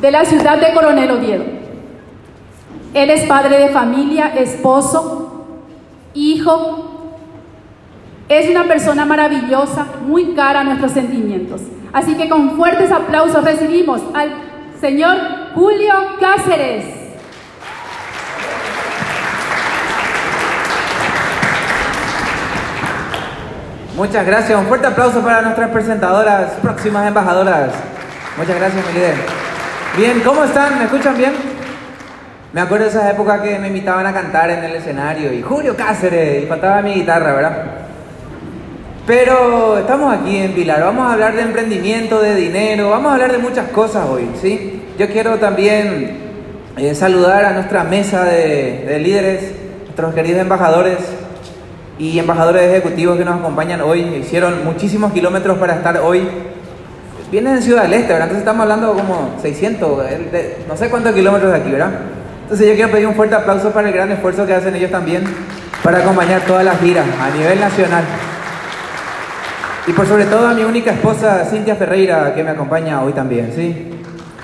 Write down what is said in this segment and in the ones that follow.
de la ciudad de Coronel Oviedo. Él es padre de familia, esposo, hijo. Es una persona maravillosa, muy cara a nuestros sentimientos. Así que con fuertes aplausos recibimos al señor Julio Cáceres. Muchas gracias. Un fuerte aplauso para nuestras presentadoras, próximas embajadoras. Muchas gracias, mi líder. Bien, ¿cómo están? ¿Me escuchan bien? Me acuerdo de esas épocas que me invitaban a cantar en el escenario y Julio Cáceres, y faltaba mi guitarra, ¿verdad? Pero estamos aquí en Pilar, vamos a hablar de emprendimiento, de dinero, vamos a hablar de muchas cosas hoy, ¿sí? Yo quiero también eh, saludar a nuestra mesa de, de líderes, nuestros queridos embajadores y embajadores ejecutivos que nos acompañan hoy. Hicieron muchísimos kilómetros para estar hoy Vienen en Ciudad del Este, ¿verdad? Entonces estamos hablando como 600, no sé cuántos kilómetros de aquí, ¿verdad? Entonces yo quiero pedir un fuerte aplauso para el gran esfuerzo que hacen ellos también para acompañar todas las giras a nivel nacional. Y por sobre todo a mi única esposa, Cintia Ferreira, que me acompaña hoy también, ¿sí?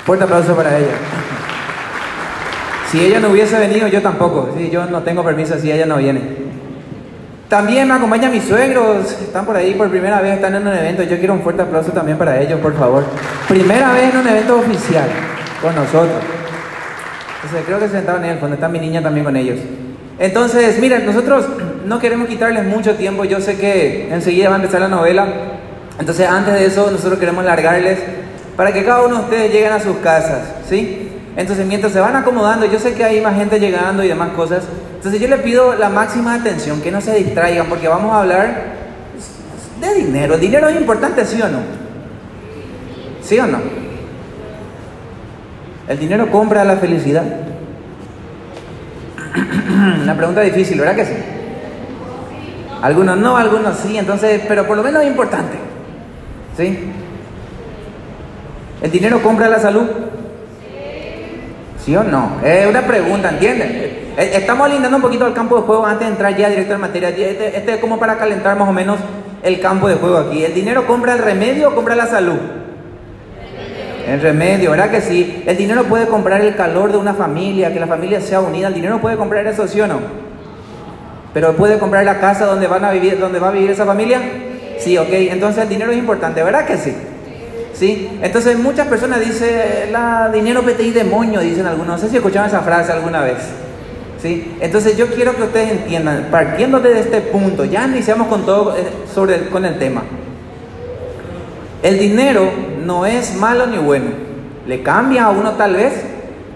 Fuerte aplauso para ella. Si ella no hubiese venido, yo tampoco, ¿sí? Yo no tengo permiso si ella no viene. También me acompañan mis suegros, están por ahí por primera vez, están en un evento. Yo quiero un fuerte aplauso también para ellos, por favor. Primera vez en un evento oficial con nosotros. Entonces, creo que se sentaron en el fondo, está mi niña también con ellos. Entonces, miren, nosotros no queremos quitarles mucho tiempo. Yo sé que enseguida va a empezar la novela. Entonces, antes de eso, nosotros queremos largarles para que cada uno de ustedes lleguen a sus casas, ¿sí? Entonces, mientras se van acomodando, yo sé que hay más gente llegando y demás cosas. Entonces yo le pido la máxima atención, que no se distraigan, porque vamos a hablar de dinero. ¿El dinero es importante, sí o no? ¿Sí o no? ¿El dinero compra la felicidad? Una pregunta difícil, ¿verdad que sí? Algunos no, algunos sí, entonces, pero por lo menos es importante. ¿Sí? ¿El dinero compra la salud? ¿Sí o no? Es una pregunta, ¿entienden? Eh, estamos alindando un poquito el campo de juego antes de entrar ya directo en materia. Este, este, es como para calentar más o menos el campo de juego aquí. ¿El dinero compra el remedio o compra la salud? El remedio, ¿verdad que sí? El dinero puede comprar el calor de una familia, que la familia sea unida. El dinero puede comprar eso, ¿sí o no? Pero puede comprar la casa donde van a vivir, donde va a vivir esa familia. Sí, ok. Entonces el dinero es importante, ¿verdad que sí? Sí. Entonces muchas personas dicen, la dinero PTI demonio, dicen algunos. No sé si escucharon esa frase alguna vez. Entonces yo quiero que ustedes entiendan, partiendo de este punto, ya iniciamos con todo eh, sobre con el tema. El dinero no es malo ni bueno. Le cambia a uno tal vez,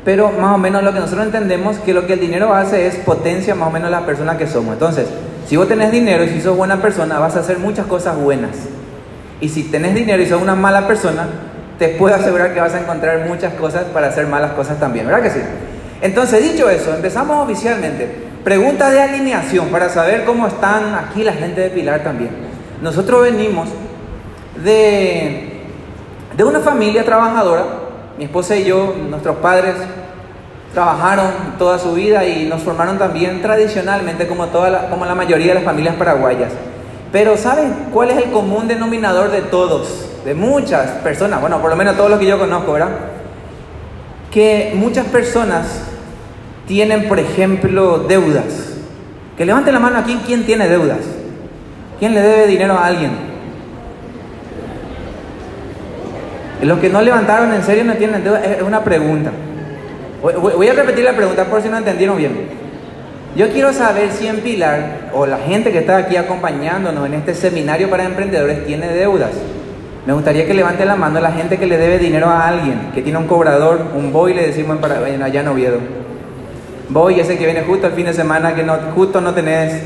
pero más o menos lo que nosotros entendemos que lo que el dinero hace es potencia más o menos la persona que somos. Entonces, si vos tenés dinero y si sos buena persona, vas a hacer muchas cosas buenas. Y si tenés dinero y sos una mala persona, te puedo asegurar que vas a encontrar muchas cosas para hacer malas cosas también, ¿verdad que sí? Entonces, dicho eso, empezamos oficialmente. Pregunta de alineación para saber cómo están aquí la gente de Pilar también. Nosotros venimos de, de una familia trabajadora. Mi esposa y yo, nuestros padres, trabajaron toda su vida y nos formaron también tradicionalmente como, toda la, como la mayoría de las familias paraguayas. Pero ¿saben cuál es el común denominador de todos? De muchas personas, bueno, por lo menos todos los que yo conozco, ¿verdad? que muchas personas tienen, por ejemplo, deudas. Que levante la mano aquí, ¿quién tiene deudas? ¿Quién le debe dinero a alguien? Los que no levantaron en serio no tienen deuda, es una pregunta. Voy a repetir la pregunta por si no entendieron bien. Yo quiero saber si en Pilar, o la gente que está aquí acompañándonos en este seminario para emprendedores, tiene deudas. Me gustaría que levante la mano la gente que le debe dinero a alguien, que tiene un cobrador, un boy, le decimos en, allá en Oviedo. Boy, ese que viene justo el fin de semana, que no, justo no tenés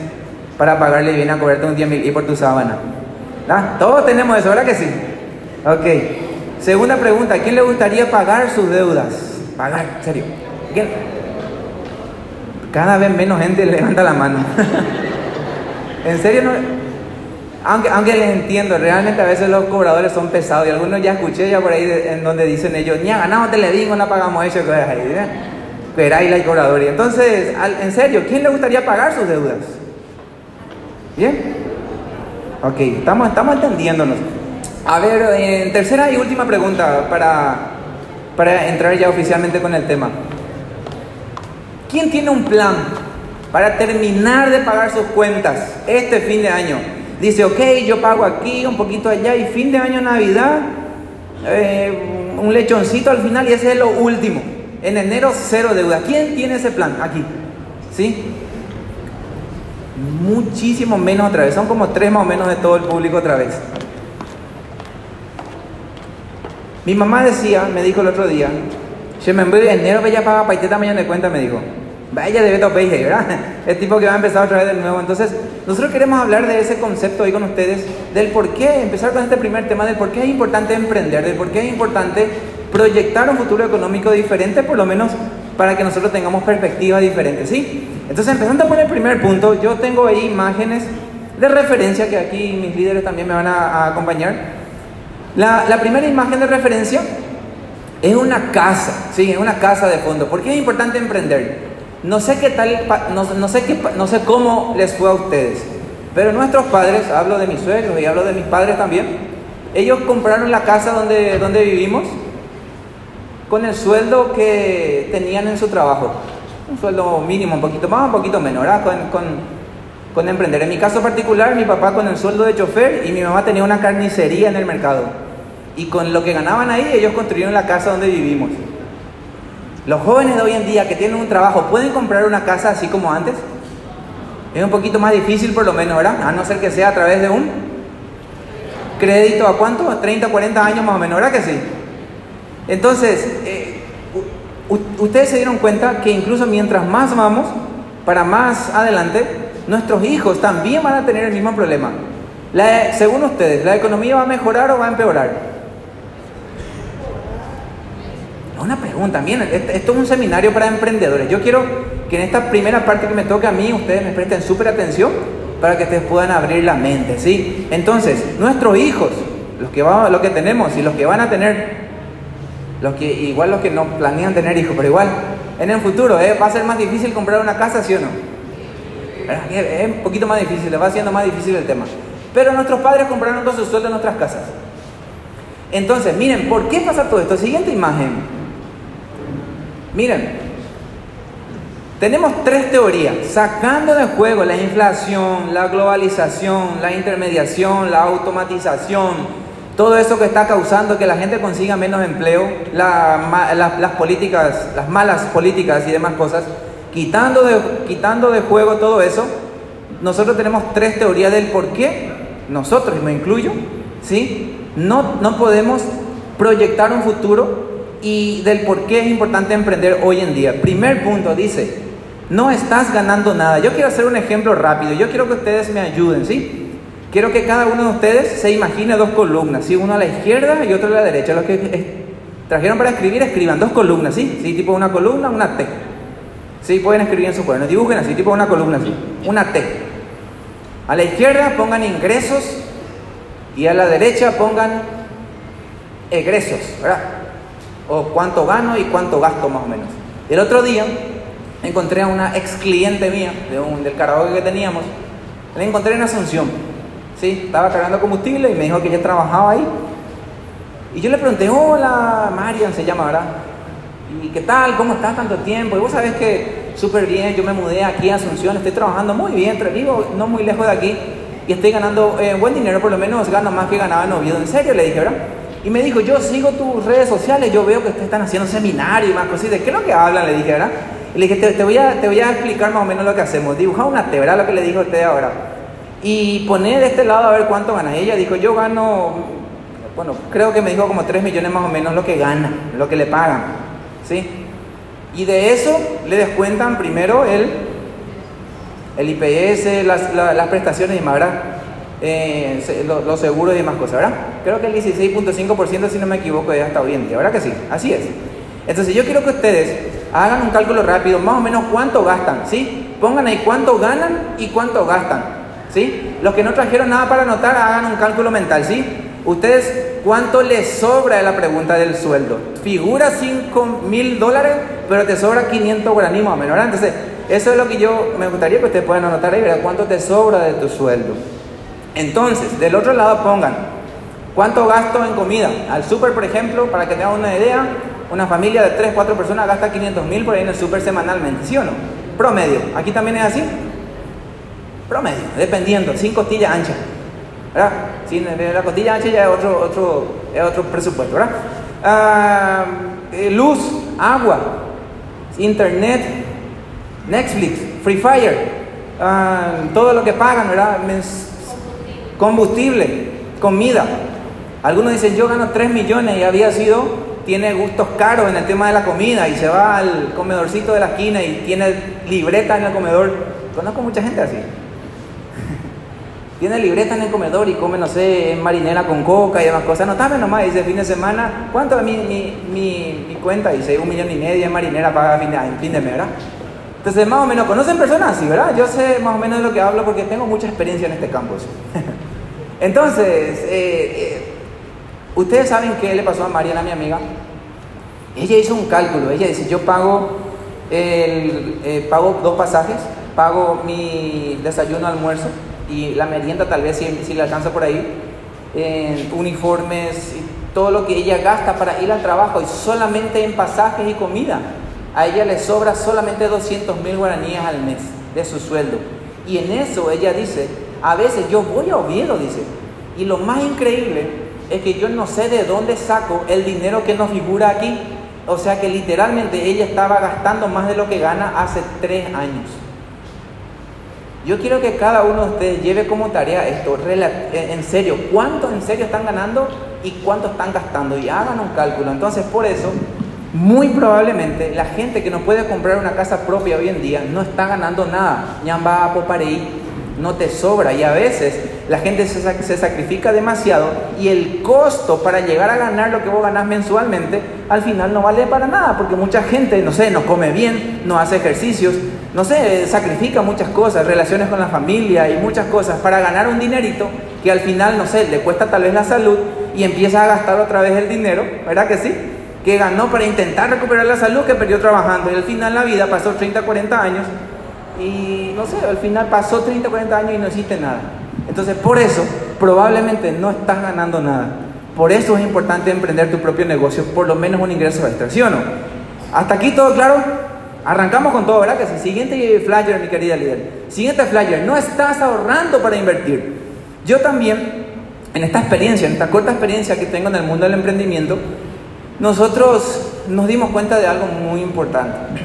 para pagarle y viene a cobrarte un día mil y por tu sábana. ¿Ah? Todos tenemos eso, ¿verdad que sí? Ok. Segunda pregunta, ¿a quién le gustaría pagar sus deudas? Pagar, serio. Cada vez menos gente levanta la mano. ¿En serio no? Aunque, aunque les entiendo, realmente a veces los cobradores son pesados y algunos ya escuché ya por ahí en donde dicen ellos, ni ganamos te le digo, no pagamos eso, que ahí, ¿eh? pero ahí la cobradora. Entonces, en serio, ¿quién le gustaría pagar sus deudas? ¿Bien? Ok, estamos, estamos entendiéndonos. A ver, en tercera y última pregunta para, para entrar ya oficialmente con el tema. ¿Quién tiene un plan para terminar de pagar sus cuentas este fin de año? Dice, ok, yo pago aquí, un poquito allá y fin de año, Navidad, eh, un lechoncito al final y ese es lo último. En enero cero deuda. ¿Quién tiene ese plan? Aquí. ¿Sí? Muchísimo menos otra vez. Son como tres más o menos de todo el público otra vez. Mi mamá decía, me dijo el otro día, se me enero ya paga paiteta mañana de cuenta, me dijo. Vaya de Beto Peije, ¿verdad? El tipo que va a empezar otra vez de nuevo. Entonces, nosotros queremos hablar de ese concepto hoy con ustedes, del por qué, empezar con este primer tema, del por qué es importante emprender, del por qué es importante proyectar un futuro económico diferente, por lo menos para que nosotros tengamos perspectivas diferentes, ¿sí? Entonces, empezando por el primer punto, yo tengo ahí imágenes de referencia que aquí mis líderes también me van a, acompañar. La, la primera imagen de referencia es una casa, ¿sí? Es una casa de fondo. ¿Por qué es importante emprender? No sé qué tal, no, sé qué, no sé cómo les fue a ustedes, pero nuestros padres, hablo de mis suegros y hablo de mis padres también, ellos compraron la casa donde, donde vivimos con el sueldo que tenían en su trabajo. Un sueldo mínimo, un poquito más, un poquito menor, ¿ah? con, con, con emprender. En mi caso particular, mi papá con el sueldo de chofer y mi mamá tenía una carnicería en el mercado. Y con lo que ganaban ahí, ellos construyeron la casa donde vivimos. Los jóvenes de hoy en día que tienen un trabajo, ¿pueden comprar una casa así como antes? Es un poquito más difícil por lo menos, ¿verdad? A no ser que sea a través de un crédito a cuánto? A 30, 40 años más o menos, ¿verdad que sí? Entonces, eh, ustedes se dieron cuenta que incluso mientras más vamos, para más adelante, nuestros hijos también van a tener el mismo problema. según ustedes, ¿la economía va a mejorar o va a empeorar? Una pregunta, miren, esto es un seminario para emprendedores. Yo quiero que en esta primera parte que me toca a mí, ustedes me presten súper atención para que ustedes puedan abrir la mente, ¿sí? Entonces, nuestros hijos, los que, vamos, que tenemos y los que van a tener, los que, igual los que no planean tener hijos, pero igual, en el futuro, ¿eh? ¿va a ser más difícil comprar una casa, sí o no? Es un poquito más difícil, le va haciendo más difícil el tema. Pero nuestros padres compraron con su sueldo nuestras casas. Entonces, miren, ¿por qué pasa todo esto? Siguiente imagen. Miren, tenemos tres teorías, sacando de juego la inflación, la globalización, la intermediación, la automatización, todo eso que está causando que la gente consiga menos empleo, las políticas, las malas políticas y demás cosas, quitando de, quitando de juego todo eso, nosotros tenemos tres teorías del por qué nosotros, me incluyo, ¿sí? no, no podemos proyectar un futuro y del por qué es importante emprender hoy en día. Primer punto, dice, no estás ganando nada. Yo quiero hacer un ejemplo rápido, yo quiero que ustedes me ayuden, ¿sí? Quiero que cada uno de ustedes se imagine dos columnas, ¿sí? Uno a la izquierda y otro a la derecha. Los que trajeron para escribir, escriban dos columnas, ¿sí? ¿sí? Tipo una columna, una T. ¿Sí? Pueden escribir en su cuaderno, dibujen así, tipo una columna, así, una T. A la izquierda pongan ingresos y a la derecha pongan egresos, ¿verdad? O cuánto gano y cuánto gasto más o menos. El otro día encontré a una ex cliente mía de un, del karaoke que teníamos, la encontré en Asunción, ¿sí? estaba cargando combustible y me dijo que ella trabajaba ahí. Y yo le pregunté, hola, Marian se llama, ¿verdad? ¿Y qué tal? ¿Cómo estás tanto tiempo? Y vos sabés que súper bien, yo me mudé aquí a Asunción, estoy trabajando muy bien, vivo no muy lejos de aquí y estoy ganando eh, buen dinero, por lo menos gano más que ganaba en Oviedo. En serio, le dije, ¿verdad? Y me dijo, yo sigo tus redes sociales, yo veo que ustedes están haciendo seminarios y más cosas. ¿De qué es lo que hablan? Le dije, ¿verdad? Y le dije, te, voy a, explicar más o menos lo que hacemos. Dibuja una T, ¿verdad? Lo que le dijo a usted ahora. Y poner de este lado a ver cuánto gana. Ella dijo, yo gano, bueno, creo que me dijo como 3 millones más o menos lo que gana, lo que le pagan. ¿Sí? Y de eso le descuentan primero el, el IPS, las, las prestaciones y más, ¿verdad? Eh, los seguros y demás cosas, ¿verdad? Creo que el 16.5% si no me equivoco ya está bien, ¿verdad que sí? Así es. Entonces yo quiero que ustedes hagan un cálculo rápido, más o menos cuánto gastan, ¿sí? Pongan ahí cuánto ganan y cuánto gastan, ¿sí? Los que no trajeron nada para anotar, hagan un cálculo mental, ¿sí? Ustedes, ¿cuánto les sobra de la pregunta del sueldo? Figura 5 mil dólares, pero te sobra 500 guaraní más o menos, ¿verdad? Entonces, eso es lo que yo me gustaría que ustedes puedan anotar ahí, ¿verdad? ¿Cuánto te sobra de tu sueldo? Entonces, del otro lado pongan ¿Cuánto gasto en comida? Al súper, por ejemplo, para que tengan una idea, una familia de 3, 4 personas gasta 500 mil por ahí en el súper semanalmente, ¿sí o no? Promedio. ¿Aquí también es así? Promedio, dependiendo, sin costilla ancha. ¿Verdad? Sin la costilla ancha ya es otro, otro, es otro presupuesto, ¿verdad? Ah, eh, luz, agua, internet, Netflix, Free Fire, ah, todo lo que pagan, ¿verdad? Combustible, comida. Algunos dicen, yo gano 3 millones y había sido, tiene gustos caros en el tema de la comida y se va al comedorcito de la esquina y tiene libreta en el comedor. Conozco mucha gente así. tiene libreta en el comedor y come, no sé, marinera con coca y demás cosas. No, también nomás, dice fin de semana, ¿cuánto es mi, mi, mi, mi, cuenta? Dice, un millón y medio en marinera paga fin de, fin de mes, ¿verdad? Entonces, más o menos, ¿conocen personas así, verdad? Yo sé más o menos de lo que hablo porque tengo mucha experiencia en este campus. Entonces, eh, eh, ustedes saben qué le pasó a Mariana, mi amiga. Ella hizo un cálculo. Ella dice: Yo pago, el, eh, pago dos pasajes, pago mi desayuno, almuerzo y la merienda, tal vez si, si le alcanza por ahí, uniformes y todo lo que ella gasta para ir al trabajo y solamente en pasajes y comida. A ella le sobra solamente 200 mil guaraníes al mes de su sueldo. Y en eso ella dice: a veces yo voy a Oviedo, dice. Y lo más increíble es que yo no sé de dónde saco el dinero que nos figura aquí. O sea que literalmente ella estaba gastando más de lo que gana hace tres años. Yo quiero que cada uno de ustedes lleve como tarea esto, en serio, cuánto en serio están ganando y cuánto están gastando y hagan un cálculo. Entonces, por eso, muy probablemente la gente que no puede comprar una casa propia hoy en día no está ganando nada. Ñamba a Popareí no te sobra y a veces la gente se, sacrifica demasiado y el costo para llegar a ganar lo que vos ganás mensualmente al final no vale para nada porque mucha gente, no sé, no come bien, no hace ejercicios, no sé, sacrifica muchas cosas, relaciones con la familia y muchas cosas para ganar un dinerito que al final, no sé, le cuesta tal vez la salud y empieza a gastar otra vez el dinero, ¿verdad que sí? Que ganó para intentar recuperar la salud que perdió trabajando y al final la vida pasó 30, 40 años y no sé, al final pasó 30, 40 años y no existe nada. Entonces, por eso, probablemente no estás ganando nada. Por eso es importante emprender tu propio negocio, por lo menos un ingreso extra, ¿sí o no? ¿Hasta aquí todo claro? Arrancamos con todo, ¿verdad? Que. Siguiente flyer, mi querida líder. Siguiente flyer, no estás ahorrando para invertir. Yo también, en esta experiencia, en esta corta experiencia que tengo en el mundo del emprendimiento, nosotros nos dimos cuenta de algo muy importante.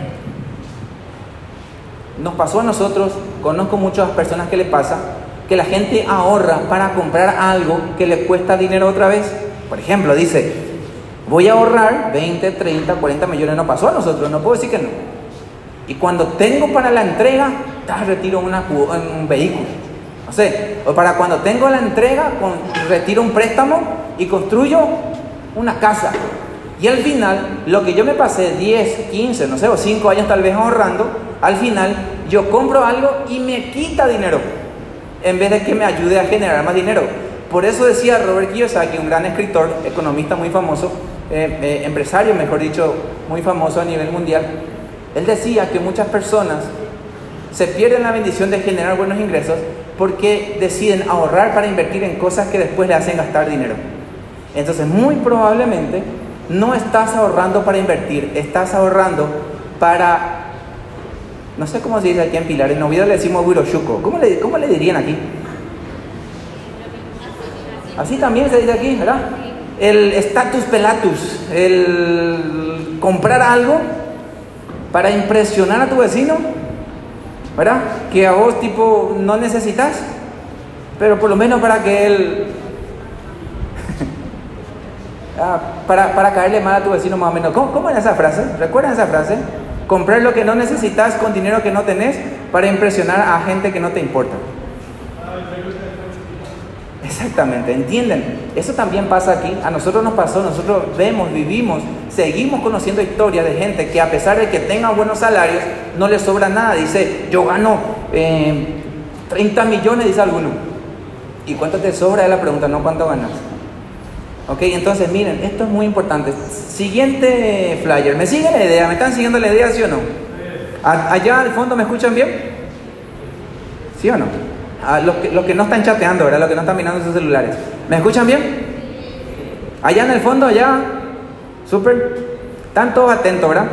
Nos pasó a nosotros, conozco muchas personas que le pasa, que la gente ahorra para comprar algo que le cuesta dinero otra vez. Por ejemplo, dice, voy a ahorrar 20, 30, 40 millones. No pasó a nosotros, no puedo decir que no. Y cuando tengo para la entrega, retiro una, un vehículo. No sé, o para cuando tengo la entrega, retiro un préstamo y construyo una casa. Y al final, lo que yo me pasé 10, 15, no sé, o 5 años tal vez ahorrando, al final yo compro algo y me quita dinero, en vez de que me ayude a generar más dinero. Por eso decía Robert Kiyosaki, un gran escritor, economista muy famoso, eh, eh, empresario, mejor dicho, muy famoso a nivel mundial, él decía que muchas personas se pierden la bendición de generar buenos ingresos porque deciden ahorrar para invertir en cosas que después le hacen gastar dinero. Entonces, muy probablemente no estás ahorrando para invertir, estás ahorrando para no sé cómo se dice aquí en Pilar, en Oviedo le decimos Huirochuco. ¿Cómo ¿Cómo le dirían aquí? Así también se dice aquí, ¿verdad? El status pelatus, el comprar algo para impresionar a tu vecino, ¿verdad? Que a vos tipo no necesitas, pero por lo menos para que él, ah, para, para caerle mal a tu vecino más o menos. ¿Cómo, cómo esa frase? ¿Recuerdan esa frase? Comprar lo que no necesitas con dinero que no tenés para impresionar a gente que no te importa. Exactamente, entienden. Eso también pasa aquí. A nosotros nos pasó, nosotros vemos, vivimos, seguimos conociendo historias de gente que a pesar de que tengan buenos salarios, no les sobra nada. Dice, yo gano 30 eh, millones, dice alguno. ¿Y cuánto te sobra? Es la pregunta, no cuánto ganas. Ok, entonces miren, esto es muy importante. Siguiente flyer, ¿me siguen la idea? ¿Me están siguiendo la idea, sí o no? Allá al fondo, ¿me escuchan bien? ¿Sí o no? los, que, los que no están chateando, ¿verdad? Los que no están mirando sus celulares. ¿Me escuchan bien? Allá en el fondo, allá, súper, están todos atentos, ¿verdad?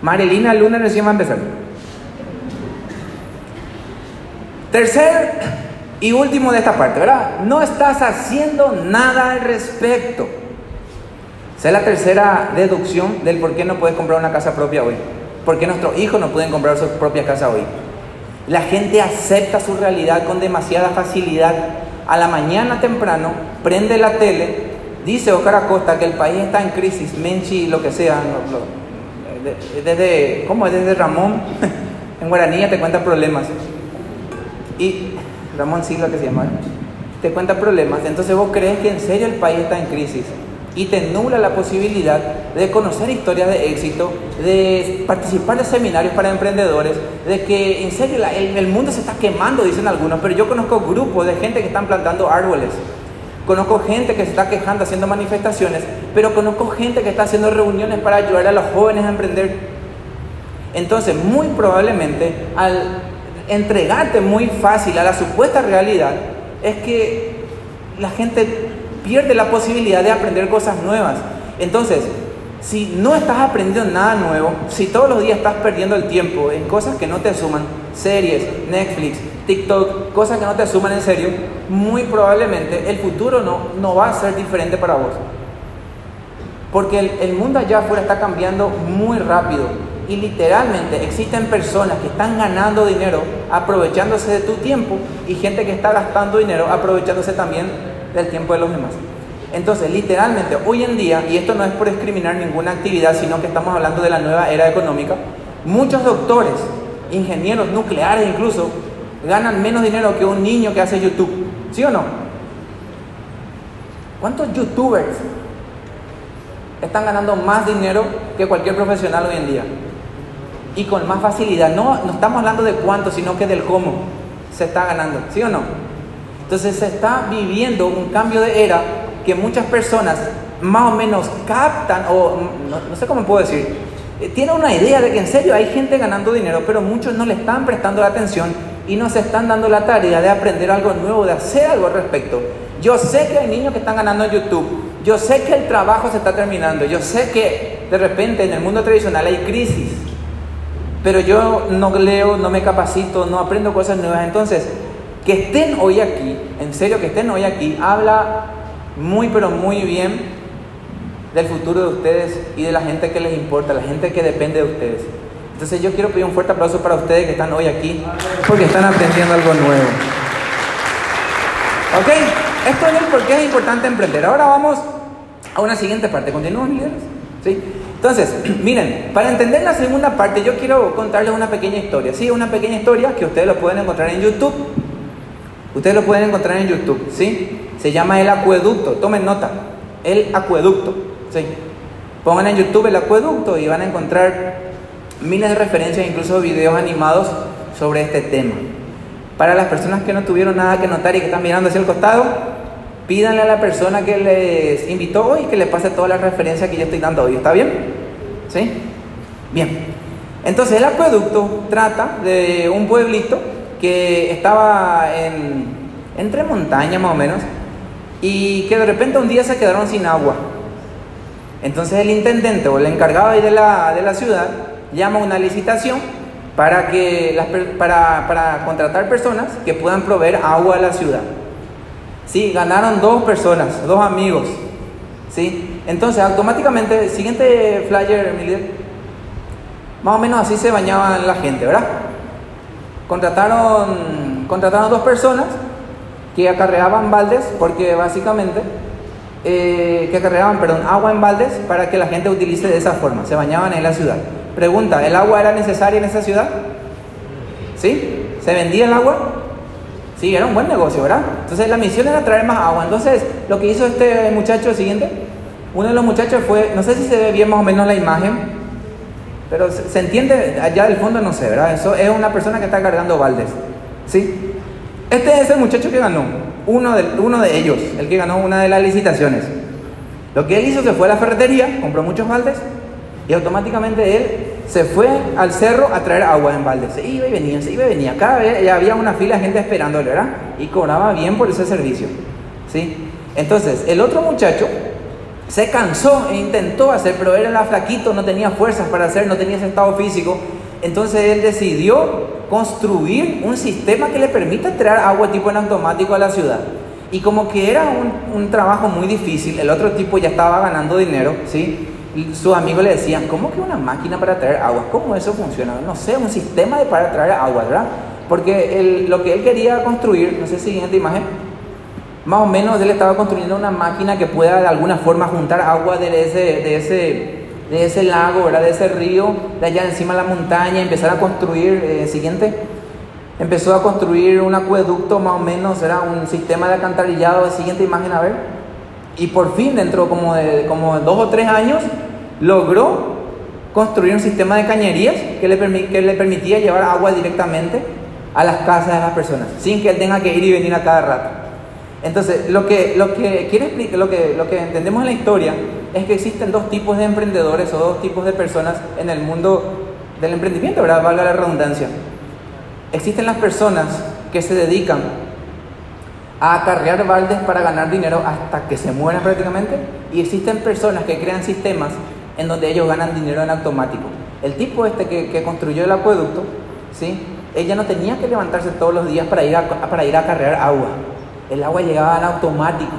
Marilina lunes recién va a empezar. Tercer y último de esta parte, ¿verdad? No estás haciendo nada al respecto. Esa es la tercera deducción del por qué no puedes comprar una casa propia hoy. ¿Por qué nuestros hijos no pueden comprar su propia casa hoy? La gente acepta su realidad con demasiada facilidad. A la mañana temprano prende la tele, dice Oscar Acosta que el país está en crisis, Menchi, lo que sea. desde, ¿Cómo es? Desde Ramón, en guaraní te cuenta problemas. Y Ramón Silva que se llama, te cuenta problemas. Entonces vos crees que en serio el país está en crisis y te nubla la posibilidad de conocer historias de éxito, de participar de seminarios para emprendedores, de que en serio el, mundo se está quemando, dicen algunos, pero yo conozco grupos de gente que están plantando árboles. Conozco gente que se está quejando haciendo manifestaciones, pero conozco gente que está haciendo reuniones para ayudar a los jóvenes a emprender. Entonces, muy probablemente, al entregarte muy fácil a la supuesta realidad, es que la gente pierde la posibilidad de aprender cosas nuevas. Entonces, si no estás aprendiendo nada nuevo, si todos los días estás perdiendo el tiempo en cosas que no te suman, series, Netflix, TikTok, cosas que no te suman en serio, muy probablemente el futuro no, no va a ser diferente para vos. Porque el, el mundo allá afuera está cambiando muy rápido y literalmente existen personas que están ganando dinero aprovechándose de tu tiempo y gente que está gastando dinero aprovechándose también del tiempo de los demás. Entonces, literalmente, hoy en día, y esto no es por discriminar ninguna actividad, sino que estamos hablando de la nueva era económica, muchos doctores, ingenieros nucleares incluso, ganan menos dinero que un niño que hace YouTube. ¿Sí o no? ¿Cuántos youtubers están ganando más dinero que cualquier profesional hoy en día? Y con más facilidad. No, no estamos hablando de cuánto, sino que del cómo se está ganando. ¿Sí o no? Entonces se está viviendo un cambio de era que muchas personas más o menos captan, o no, sé cómo puedo decir, eh, tienen una idea de que en serio hay gente ganando dinero, pero muchos no le están prestando la atención y no se están dando la tarea de aprender algo nuevo, de hacer algo al respecto. Yo sé que hay niños que están ganando en YouTube, yo sé que el trabajo se está terminando, yo sé que de repente en el mundo tradicional hay crisis, pero yo no leo, no me capacito, no aprendo cosas nuevas. Entonces, que estén hoy aquí, en serio que estén hoy aquí, habla muy pero muy bien del futuro de ustedes y de la gente que les importa, la gente que depende de ustedes. Entonces yo quiero pedir un fuerte aplauso para ustedes que están hoy aquí porque están aprendiendo algo nuevo. ¿Ok? Esto es el por qué es importante emprender. Ahora vamos a una siguiente parte. ¿Continúan, líderes? Entonces, miren, para entender la segunda parte yo quiero contarles una pequeña historia. Sí, una pequeña historia que ustedes lo pueden encontrar en YouTube. Ustedes lo pueden encontrar en YouTube, ¿sí? Se llama El Acueducto, tomen nota, El Acueducto, ¿sí? Pongan en YouTube El Acueducto y van a encontrar miles de referencias, incluso videos animados sobre este tema. Para las personas que no tuvieron nada que notar y que están mirando hacia el costado, pídanle a la persona que les invitó hoy que le pase todas las referencias que yo estoy dando hoy. ¿Está bien? ¿Sí? Bien. Entonces el acueducto trata de un pueblito que estaba en, entre montañas más o menos y que de repente un día se quedaron sin agua. Entonces el intendente o el encargado de la, de la ciudad llama una licitación para, que para, para contratar personas que puedan proveer agua a la ciudad. Sí, ganaron dos personas, dos amigos. ¿sí? Entonces, automáticamente, siguiente flyer, más o menos así se bañaban la gente, ¿verdad? Contrataron, contrataron dos personas que acarreaban baldes, porque básicamente, eh, que acarreaban, perdón, agua en baldes para que la gente utilice de esa forma, se bañaban en la ciudad. Pregunta, ¿el agua era necesaria en esa ciudad? ¿Sí? ¿Se vendía el agua? Sí, era un buen negocio, ¿verdad? Entonces la misión era traer más agua. Entonces lo que hizo este muchacho es siguiente. Uno de los muchachos fue, no sé si se ve bien más o menos la imagen, pero se, entiende allá del fondo, no sé, ¿verdad? Eso es una persona que está cargando baldes. ¿Sí? Este es el muchacho que ganó, uno de, uno de ellos, el que ganó una de las licitaciones. Lo que él hizo, se fue a la ferretería, compró muchos baldes y automáticamente él se fue al cerro a traer agua en baldes. Se iba y venía, se iba y venía. Cada vez había una fila de gente esperándole, ¿verdad? Y cobraba bien por ese servicio. ¿Sí? Entonces, el otro muchacho se cansó e intentó hacer, pero era flaquito, no tenía fuerzas para hacer, no tenía ese estado físico. Entonces él decidió construir un sistema que le permita traer agua tipo en automático a la ciudad. Y como que era un, un trabajo muy difícil, el otro tipo ya estaba ganando dinero, ¿sí? Sus amigos le decían, ¿cómo que una máquina para traer agua? ¿Cómo eso funciona? No sé, un sistema de para traer agua, ¿verdad? Porque lo que él quería construir, no sé, siguiente imagen, más o menos él estaba construyendo una máquina que pueda de alguna forma juntar agua de ese, de ese, de ese lago, ¿verdad? de ese río, de allá encima de la montaña, empezar a construir, eh, siguiente, empezó a construir un acueducto más o menos, era un sistema de alcantarillado, siguiente imagen a ver, y por fin dentro como de como dos o tres años logró construir un sistema de cañerías que le, que le permitía llevar agua directamente a las casas de las personas, sin que él tenga que ir y venir a cada rato. Entonces, lo que, lo que quiere lo que, lo que entendemos en la historia es que existen dos tipos de emprendedores o dos tipos de personas en el mundo del emprendimiento, ¿verdad? Valga la redundancia. Existen las personas que se dedican a acarrear baldes para ganar dinero hasta que se mueran prácticamente y existen personas que crean sistemas en donde ellos ganan dinero en automático. El tipo este que, que construyó el acueducto, ¿sí? ella no tenía que levantarse todos los días para ir a, para ir a cargar agua. El agua llegaba en automático.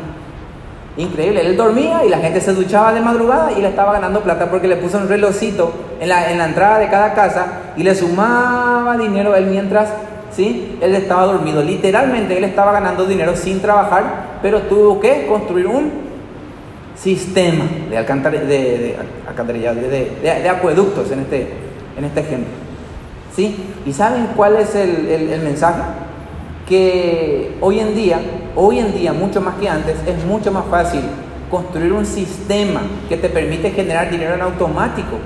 Increíble, él dormía y la gente se duchaba de madrugada y le estaba ganando plata porque le puso un relojito en la, en la entrada de cada casa y le sumaba dinero él mientras ¿sí? él estaba dormido. Literalmente él estaba ganando dinero sin trabajar, pero tuvo que construir un sistema de, de, de, acueductos en este, en este ejemplo. ¿Sí? ¿Y saben cuál es el, mensaje? Que hoy en día, hoy en día, mucho más que antes, es mucho más fácil construir un sistema que te permite generar dinero en automático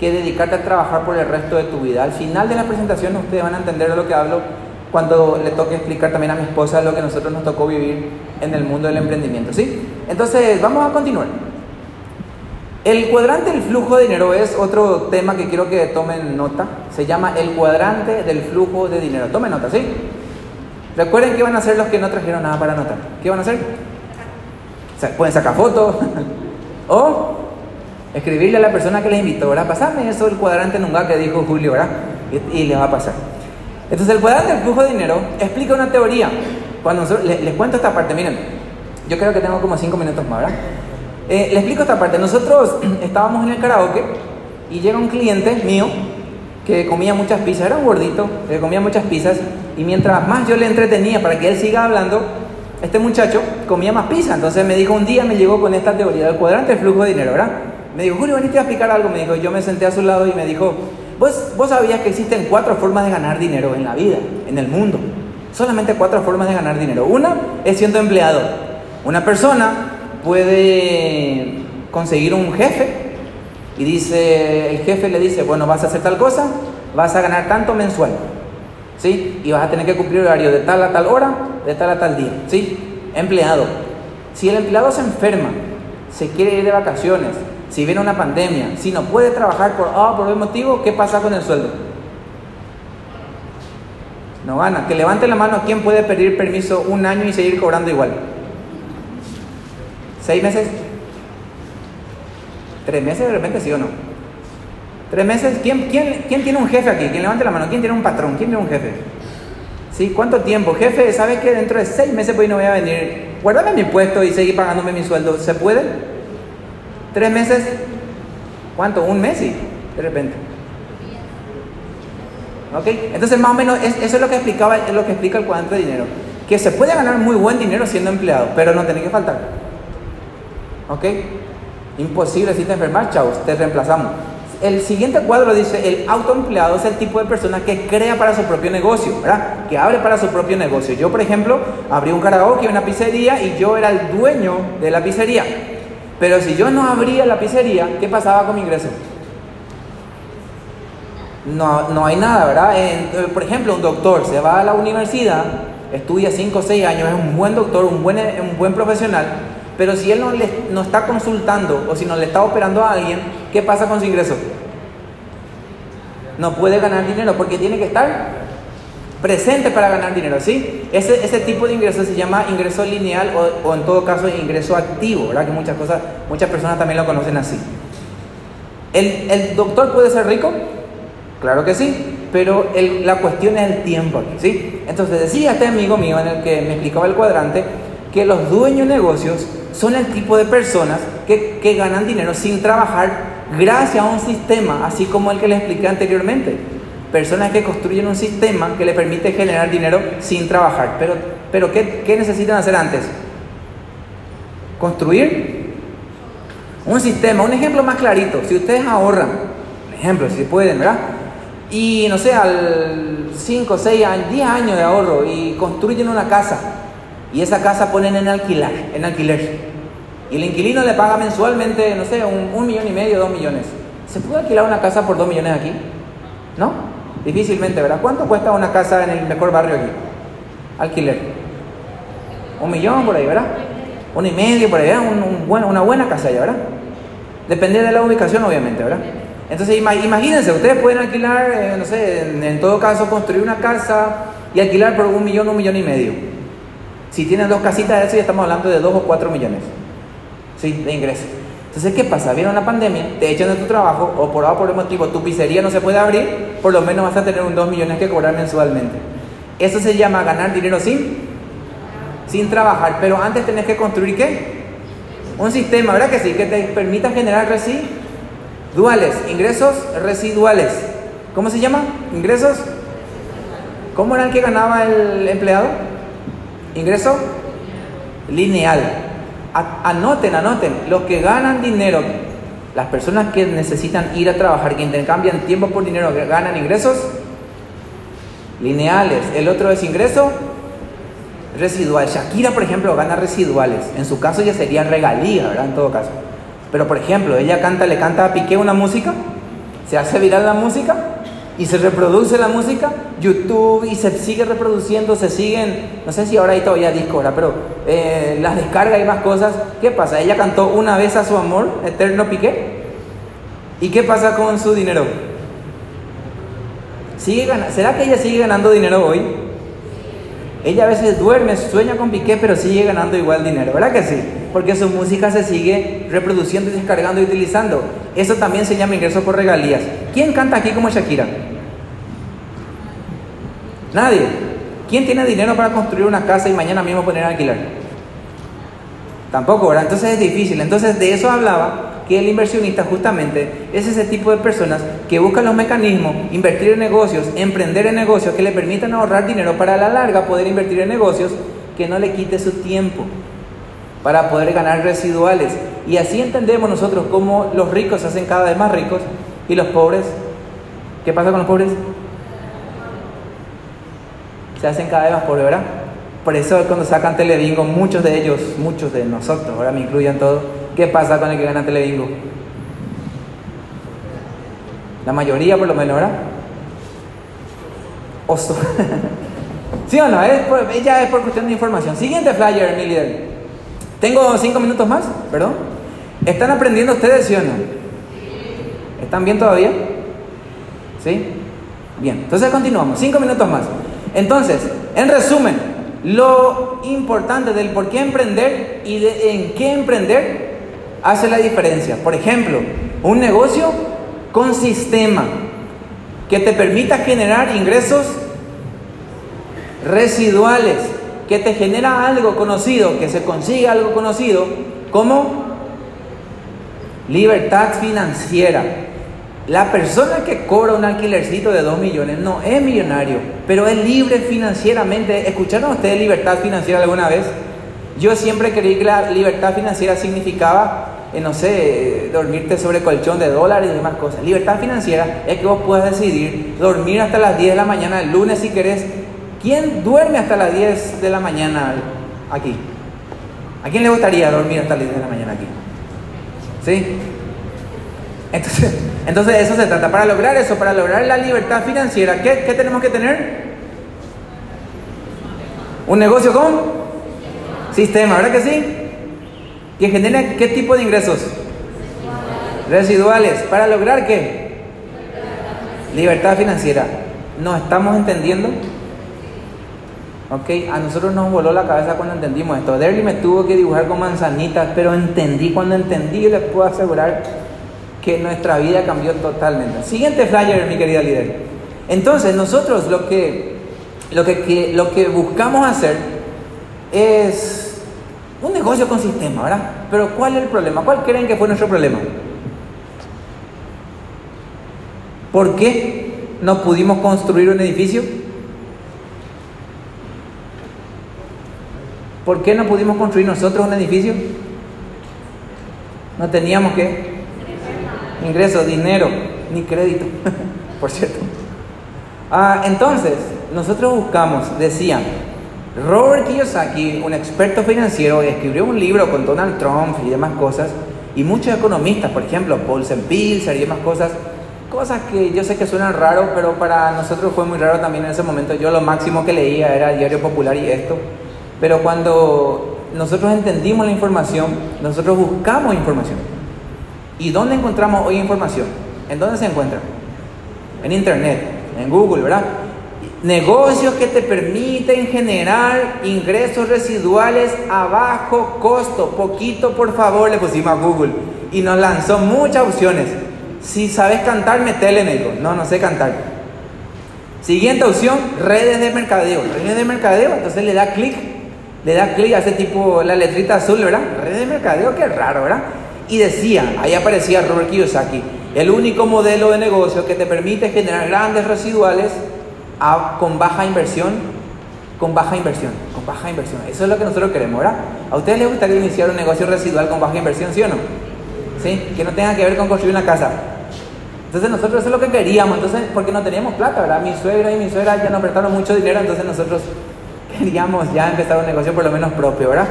que dedicarte a trabajar por el resto de tu vida. Al final de la presentación ustedes van a entender de lo que hablo cuando le toque explicar también a mi esposa lo que nosotros nos tocó vivir en el mundo del emprendimiento. ¿sí? Entonces, vamos a continuar. El cuadrante del flujo de dinero es otro tema que quiero que tomen nota. Se llama el cuadrante del flujo de dinero. Tomen nota, ¿sí? Recuerden qué van a hacer los que no trajeron nada para anotar. ¿Qué van a hacer? Pueden sacar fotos o escribirle a la persona que les invitó, ¿verdad? Pasarme eso del cuadrante nunca que dijo Julio, ¿verdad? Y, le va a pasar. Entonces el cuadrante del flujo de dinero explica una teoría. Cuando les, les cuento esta parte, miren, yo creo que tengo como cinco minutos más, ¿verdad? Eh, le explico esta parte. Nosotros estábamos en el karaoke y llega un cliente mío que comía muchas pizzas, era un gordito, que comía muchas pizzas y mientras más yo le entretenía para que él siga hablando, este muchacho comía más pizza. Entonces me dijo un día, me llegó con esta teoría del cuadrante del flujo de dinero, ¿verdad? Me dijo, Julio, veniste a explicar algo. Me dijo, yo me senté a su lado y me dijo, vos, vos sabías que existen cuatro formas de ganar dinero en la vida, en el mundo. Solamente cuatro formas de ganar dinero. Una es siendo empleado. Una persona puede conseguir un jefe y dice, el jefe le dice, bueno, vas a hacer tal cosa, vas a ganar tanto mensual, ¿sí? Y vas a tener que cumplir horario de tal a tal hora, de tal a tal día, ¿sí? Empleado. Si el empleado se enferma, se quiere ir de vacaciones, si viene una pandemia, si no puede trabajar por A por el motivo, ¿qué pasa con el sueldo? No gana. Que levante la mano quién puede pedir permiso un año y seguir cobrando igual. ¿Seis meses? ¿Tres meses de repente sí o no? ¿Tres meses? ¿Quién, quién, quién tiene un jefe aquí? ¿Quién levante la mano? ¿Quién tiene un patrón? ¿Quién tiene un jefe? ¿Sí? ¿Cuánto tiempo? Jefe, ¿sabe que dentro de seis meses pues no voy a venir? Guárdame mi puesto y seguir pagándome mi sueldo. ¿Se puede? ¿Tres meses? ¿Cuánto? ¿Un mes? Sí, de repente. ¿Ok? Entonces más o menos eso es lo que explicaba, es lo que explica el cuadrante de dinero. Que se puede ganar muy buen dinero siendo empleado, pero no tiene que faltar. ¿Ok? Imposible si te enfermas, chao, te reemplazamos. El siguiente cuadro dice, el autoempleado es el tipo de persona que crea para su propio negocio, ¿verdad? Que abre para su propio negocio. Yo, por ejemplo, abrí un karaoke, una pizzería y yo era el dueño de la pizzería. Pero si yo no abría la pizzería, ¿qué pasaba con mi ingreso? No, no hay nada, ¿verdad? Eh, por ejemplo, un doctor se va a la universidad, estudia 5 o 6 años, es un buen doctor, un buen, un buen profesional, pero si él no, le, no está consultando o si no le está operando a alguien, ¿qué pasa con su ingreso? No puede ganar dinero porque tiene que estar presente para ganar dinero, ¿sí? Ese, ese tipo de ingreso se llama ingreso lineal o, o en todo caso ingreso activo, ¿verdad? Que muchas cosas, muchas personas también lo conocen así. ¿El, el doctor puede ser rico? Claro que sí, pero el, la cuestión es el tiempo ¿sí? Entonces decía este amigo mío en el que me explicaba el cuadrante que los dueños de negocios son el tipo de personas que, que ganan dinero sin trabajar gracias a un sistema, así como el que les expliqué anteriormente. Personas que construyen un sistema que le permite generar dinero sin trabajar. Pero, pero ¿qué, qué necesitan hacer antes? Construir un sistema. Un ejemplo más clarito. Si ustedes ahorran, un ejemplo, si pueden, ¿verdad? Y no sé, al 5, 6, 10 años de ahorro y construyen una casa. Y esa casa ponen en alquilar, en alquiler. Y el inquilino le paga mensualmente, no sé, un, un millón y medio, dos millones. ¿Se puede alquilar una casa por dos millones aquí? ¿No? Difícilmente, ¿verdad? ¿Cuánto cuesta una casa en el mejor barrio aquí? Alquiler. Un millón por ahí, ¿verdad? Uno y medio por ahí, un, un bueno, una buena casa allá, ¿verdad? Depende de la ubicación, obviamente, ¿verdad? Entonces, imagínense, ustedes pueden alquilar, eh, no sé, en, en, todo caso, construir una casa y alquilar por un millón, un millón y medio. Si tienen dos casitas de eso, ya estamos hablando de dos o cuatro millones. ¿Sí? De ingresos. Entonces, ¿qué pasa? Viene una pandemia, te echan de tu trabajo, o por algún motivo tu pizzería no se puede abrir, por lo menos vas a tener un 2 millones que cobrar mensualmente. Eso se llama ganar dinero sin, sin trabajar. Pero antes tenés que construir qué? Un sistema, ¿verdad que sí? Que te permita generar residuales, ingresos residuales. ¿Cómo se llama? Ingresos. ¿Cómo era el que ganaba el empleado? Ingreso lineal. Anoten, anoten, los que ganan dinero, las personas que necesitan ir a trabajar, que intercambian tiempo por dinero, que ganan ingresos lineales. El otro es ingreso residual. Shakira, por ejemplo, gana residuales. En su caso ya sería regalía, ¿verdad? En todo caso. Pero, por ejemplo, ella canta, le canta a Piqué una música, se hace viral la música y se reproduce la música, YouTube y se sigue reproduciendo, se siguen, no sé si ahora hay todavía disco, pero eh, las descargas y más cosas. ¿Qué pasa? Ella cantó una vez a su amor, eterno Piqué. ¿Y qué pasa con su dinero? ¿Sigue ¿Será que ella sigue ganando dinero hoy? Ella a veces duerme, sueña con Piqué, pero sigue ganando igual dinero, ¿verdad que sí? Porque su música se sigue reproduciendo descargando y utilizando. Eso también se llama ingreso por regalías. ¿Quién canta aquí como Shakira? Nadie. ¿Quién tiene dinero para construir una casa y mañana mismo poner a alquilar? Tampoco, ¿verdad? Entonces es difícil. Entonces de eso hablaba que el inversionista justamente es ese tipo de personas que buscan los mecanismos, invertir en negocios, emprender en negocios que le permitan ahorrar dinero para a la larga poder invertir en negocios que no le quite su tiempo para poder ganar residuales. Y así entendemos nosotros cómo los ricos se hacen cada vez más ricos y los pobres, ¿qué pasa con los pobres? Se hacen cada vez más pobres, ¿verdad? Por eso cuando sacan Telebingo, muchos de ellos, muchos de nosotros, ahora me incluyen todos, ¿qué pasa con el que gana Telebingo? La mayoría por lo menos, ¿verdad? Oso. ¿Sí o no? Es por, ya es por cuestión de información. Siguiente flyer, mi. Tengo cinco minutos más, perdón. ¿Están aprendiendo ustedes, sí o no? ¿Están bien todavía? ¿Sí? Bien, entonces continuamos. Cinco minutos más. Entonces, en resumen, lo importante del por qué emprender y de en qué emprender hace la diferencia. Por ejemplo, un negocio con sistema que te permita generar ingresos residuales, que te genera algo conocido, que se consiga algo conocido, como libertad financiera. La persona que cobra un alquilercito de 2 millones no es millonario, pero es libre financieramente. ¿Escucharon ustedes libertad financiera alguna vez? Yo siempre creí que la libertad financiera significaba, eh, no sé, dormirte sobre colchón de dólares y demás cosas. Libertad financiera es que vos puedas decidir dormir hasta las 10 de la mañana el lunes si querés. ¿Quién duerme hasta las 10 de la mañana aquí? ¿A quién le gustaría dormir hasta las 10 de la mañana aquí? ¿Sí? Entonces, entonces eso se trata. Para lograr eso, para lograr la libertad financiera, ¿qué, qué tenemos que tener? Un negocio con sistema, ¿verdad que sí? Que genere qué tipo de ingresos? Residuales. ¿Para lograr qué? Libertad financiera. ¿No estamos entendiendo? ¿Ok? A nosotros nos voló la cabeza cuando entendimos esto. Derly me tuvo que dibujar con manzanitas, pero entendí. Cuando entendí, les puedo asegurar que nuestra vida cambió totalmente. Siguiente flyer, mi querida líder. Entonces, nosotros lo que, lo que, lo que buscamos hacer es un negocio con sistema, ¿verdad? Pero ¿cuál es el problema? ¿Cuál creen que fue nuestro problema? ¿Por qué no pudimos construir un edificio? ¿Por qué no pudimos construir nosotros un edificio? No teníamos que ingresos, dinero, ni crédito, por cierto. Ah, entonces, nosotros buscamos, decían, Robert Kiyosaki, un experto financiero, escribió un libro con Donald Trump y demás cosas, y muchos economistas, por ejemplo, Paulsen Pilser y demás cosas, cosas que yo sé que suenan raro, pero para nosotros fue muy raro también en ese momento. Yo lo máximo que leía era Diario Popular y esto, pero cuando nosotros entendimos la información, nosotros buscamos información. ¿Y dónde encontramos hoy información? ¿En dónde se encuentra? En Internet, en Google, ¿verdad? Negocios que te permiten generar ingresos residuales a bajo costo. Poquito, por favor, le pusimos a Google. Y nos lanzó muchas opciones. Si sabes cantar, metele, médico. No, no sé cantar. Siguiente opción, redes de mercadeo. Redes de mercadeo, entonces le da clic. Le da clic a ese tipo, la letrita azul, ¿verdad? Redes de mercadeo, qué raro, ¿verdad? Y decía, ahí aparecía Robert Kiyosaki, el único modelo de negocio que te permite generar grandes residuales con baja inversión, con baja inversión, con baja inversión. Eso es lo que nosotros queremos, ¿verdad? ¿A ustedes les gustaría iniciar un negocio residual con baja inversión, sí o no? ¿Sí? Que no tenga que ver con construir una casa. Entonces nosotros eso es lo que queríamos, entonces, porque no teníamos plata, ¿verdad? Mi suegra y mi suegra ya nos prestaron mucho dinero, entonces nosotros queríamos ya empezar un negocio por lo menos propio, ¿verdad?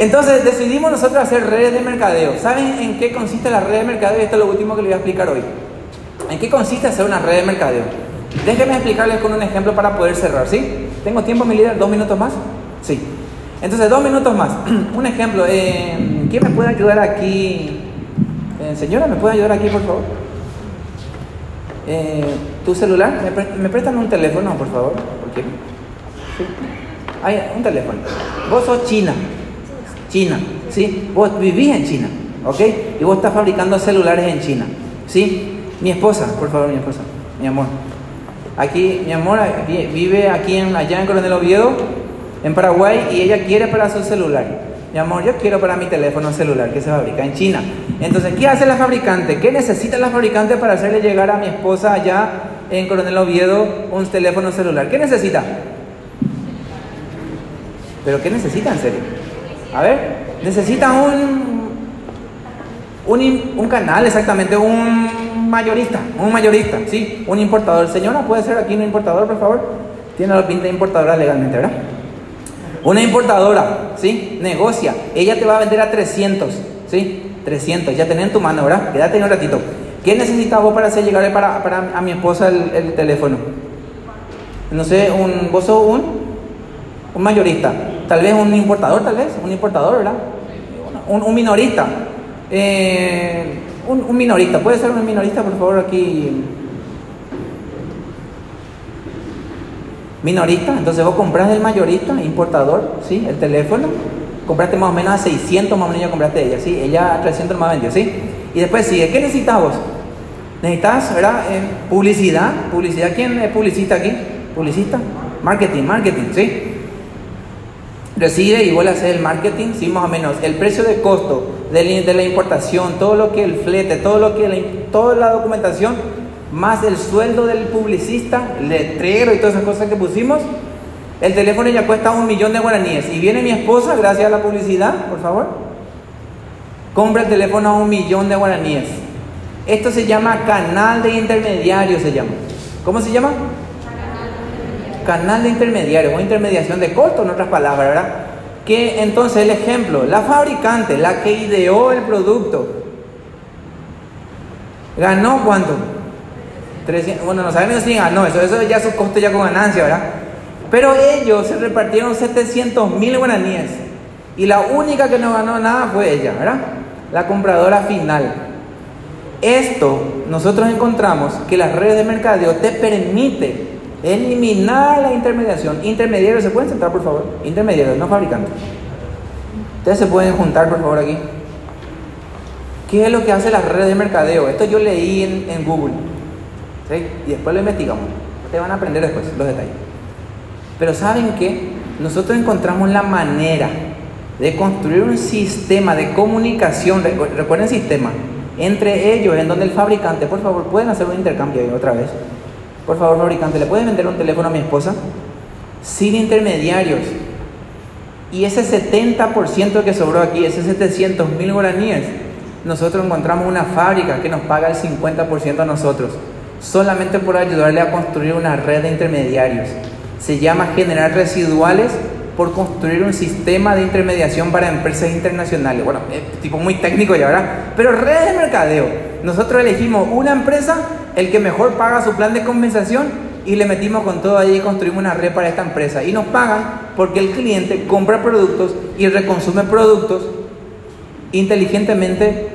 Entonces decidimos nosotros hacer redes de mercadeo. ¿Saben en qué consiste la red de mercadeo? Esto es lo último que les voy a explicar hoy. ¿En qué consiste hacer una red de mercadeo? Déjenme explicarles con un ejemplo para poder cerrar, ¿sí? ¿Tengo tiempo, mi líder? ¿Dos minutos más? Sí. Entonces, dos minutos más. un ejemplo. Eh, ¿Quién me puede ayudar aquí? Eh, señora, ¿me puede ayudar aquí, por favor? Eh, ¿Tu celular? ¿Me, prestan un teléfono, por favor? ¿Por qué? Sí. Hay un teléfono. Vos sos china. China, ¿sí? Vos vivís en China, ¿ok? Y vos estás fabricando celulares en China, ¿sí? Mi esposa, por favor, mi esposa, mi amor. Aquí, mi amor vive aquí en, allá en Coronel Oviedo, en Paraguay, y ella quiere para su celular. Mi amor, yo quiero para mi teléfono celular que se fabrica en China. Entonces, ¿qué hace la fabricante? ¿Qué necesita la fabricante para hacerle llegar a mi esposa allá en Coronel Oviedo un teléfono celular? ¿Qué necesita? ¿Pero qué necesita en serio? A ver, necesita un, un, canal, exactamente, un mayorista, un mayorista, ¿sí? Un importador. Señora, ¿puede ser aquí un importador, por favor? Tiene la pinta de importadora legalmente, ¿verdad? Una importadora, ¿sí? Negocia. Ella te va a vender a 300, ¿sí? 300, ya tenés en tu mano, ¿verdad? Quédate un ratito. ¿Qué necesitas vos para hacer llegar para, para a mi esposa el, teléfono? No sé, un, vos sos un, un mayorista. Tal vez un importador, tal vez, un importador, ¿verdad? Un, minorista. Eh, un, minorista, ¿puede ser un minorista, por favor, aquí? Minorista, entonces vos compras del mayorista, importador, ¿sí? El teléfono, compraste más o menos a 600 más o menos compraste ella, ¿sí? Ella a 300 más vendió, ¿sí? Y después sigue, ¿qué necesitas vos? Necesitas, ¿verdad? Eh, publicidad, publicidad, ¿quién es publicista aquí? ¿Publicista? Marketing, marketing, ¿sí? Recibe y vuelve a hacer el marketing, sí, más o menos. El precio de costo de la, importación, todo lo que el flete, todo lo que toda la documentación, más el sueldo del publicista, el letrero y todas esas cosas que pusimos, el teléfono ya cuesta un millón de guaraníes. Y viene mi esposa, gracias a la publicidad, por favor, compra el teléfono a un millón de guaraníes. Esto se llama canal de intermediario, se llama. ¿Cómo se llama? Canal de intermediario o intermediación de costo, en otras palabras, ¿verdad? Que entonces el ejemplo, la fabricante, la que ideó el producto, ganó cuánto? 300, bueno, no sabemos si ganó eso, eso ya su costo ya con ganancia, ¿verdad? Pero ellos se repartieron 700 mil guaraníes y la única que no ganó nada fue ella, ¿verdad? La compradora final. Esto nosotros encontramos que las redes de mercadeo te permite Eliminar la intermediación. Intermediarios, ¿se pueden sentar por favor? Intermediarios, no fabricantes. Ustedes se pueden juntar por favor aquí. ¿Qué es lo que hace la red de mercadeo? Esto yo leí en, Google. Y después lo investigamos. Ustedes van a aprender después los detalles. Pero ¿saben qué? Nosotros encontramos la manera de construir un sistema de comunicación, recuerden sistema, entre ellos, en donde el fabricante, por favor, pueden hacer un intercambio ahí otra vez. Por favor, fabricante, ¿le pueden vender un teléfono a mi esposa? Sin intermediarios. Y ese 70% que sobró aquí, ese 700 mil guaraníes, nosotros encontramos una fábrica que nos paga el 50% a nosotros, solamente por ayudarle a construir una red de intermediarios. Se llama generar residuales por construir un sistema de intermediación para empresas internacionales. Bueno, es tipo muy técnico ya, ¿verdad? Pero red de mercadeo. Nosotros elegimos una empresa, el que mejor paga su plan de compensación y le metimos con todo ahí y construimos una red para esta empresa. Y nos pagan porque el cliente compra productos y reconsume productos inteligentemente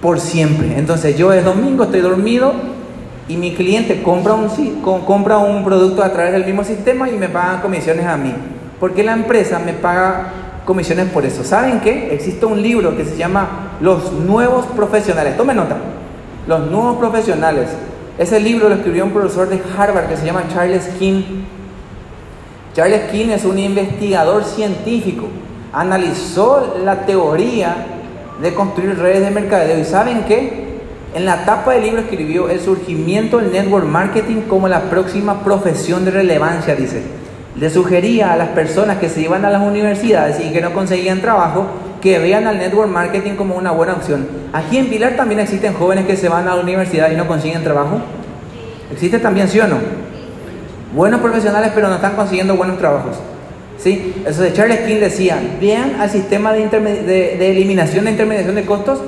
por siempre. Entonces yo es domingo, estoy dormido y mi cliente compra un, compra un producto a través del mismo sistema y me pagan comisiones a mí porque la empresa me paga comisiones por eso. ¿Saben qué? Existe un libro que se llama Los Nuevos Profesionales. Tome nota. Los Nuevos Profesionales. Ese libro lo escribió un profesor de Harvard que se llama Charles King. Charles King es un investigador científico. Analizó la teoría de construir redes de mercadeo. ¿Y saben qué? En la tapa del libro escribió el surgimiento del network marketing como la próxima profesión de relevancia, dice le sugería a las personas que se iban a las universidades y que no conseguían trabajo que vean al network marketing como una buena opción. Aquí en Pilar también existen jóvenes que se van a la universidad y no consiguen trabajo. ¿Existe también, sí o no? Buenos profesionales pero no están consiguiendo buenos trabajos. ¿Sí? Eso de Charles King decía, vean al sistema de, de, eliminación de intermediación de costos,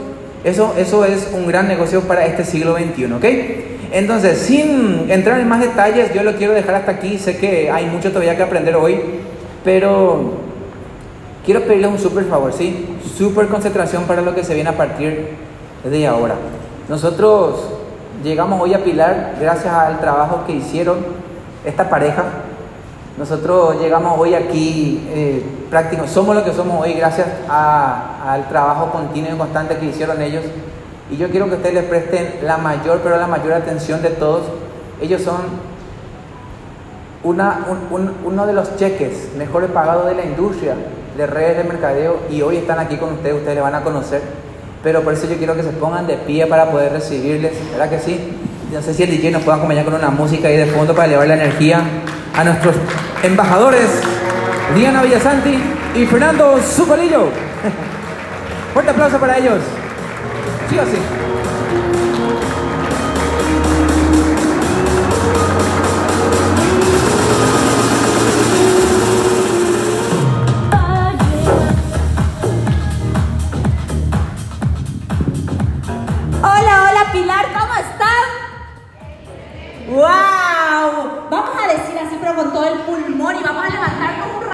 eso, eso es un gran negocio para este siglo XXI, ¿ok? Entonces, sin entrar en más detalles, yo lo quiero dejar hasta aquí. Sé que hay mucho todavía que aprender hoy, pero quiero pedirles un súper favor, ¿sí? Súper concentración para lo que se viene a partir de ahora. Nosotros llegamos hoy a Pilar gracias al trabajo que hicieron esta pareja. Nosotros llegamos hoy aquí eh, somos lo que somos hoy gracias al trabajo continuo y constante que hicieron ellos. Y yo quiero que ustedes les presten la mayor, pero la mayor atención de todos. Ellos son uno de los cheques mejores pagados de la industria de redes de mercadeo y hoy están aquí con ustedes, ustedes les van a conocer. Pero por eso yo quiero que se pongan de pie para poder recibirles, ¿verdad que sí? No sé si el DJ nos puede acompañar con una música ahí de fondo para llevar la energía a nuestros embajadores, Diana Villasanti y Fernando Zucolillo. Fuerte aplauso para ellos. Sí o sí. ¡Wow! Vamos a decir así, pero con todo el pulmón y vamos a levantarnos un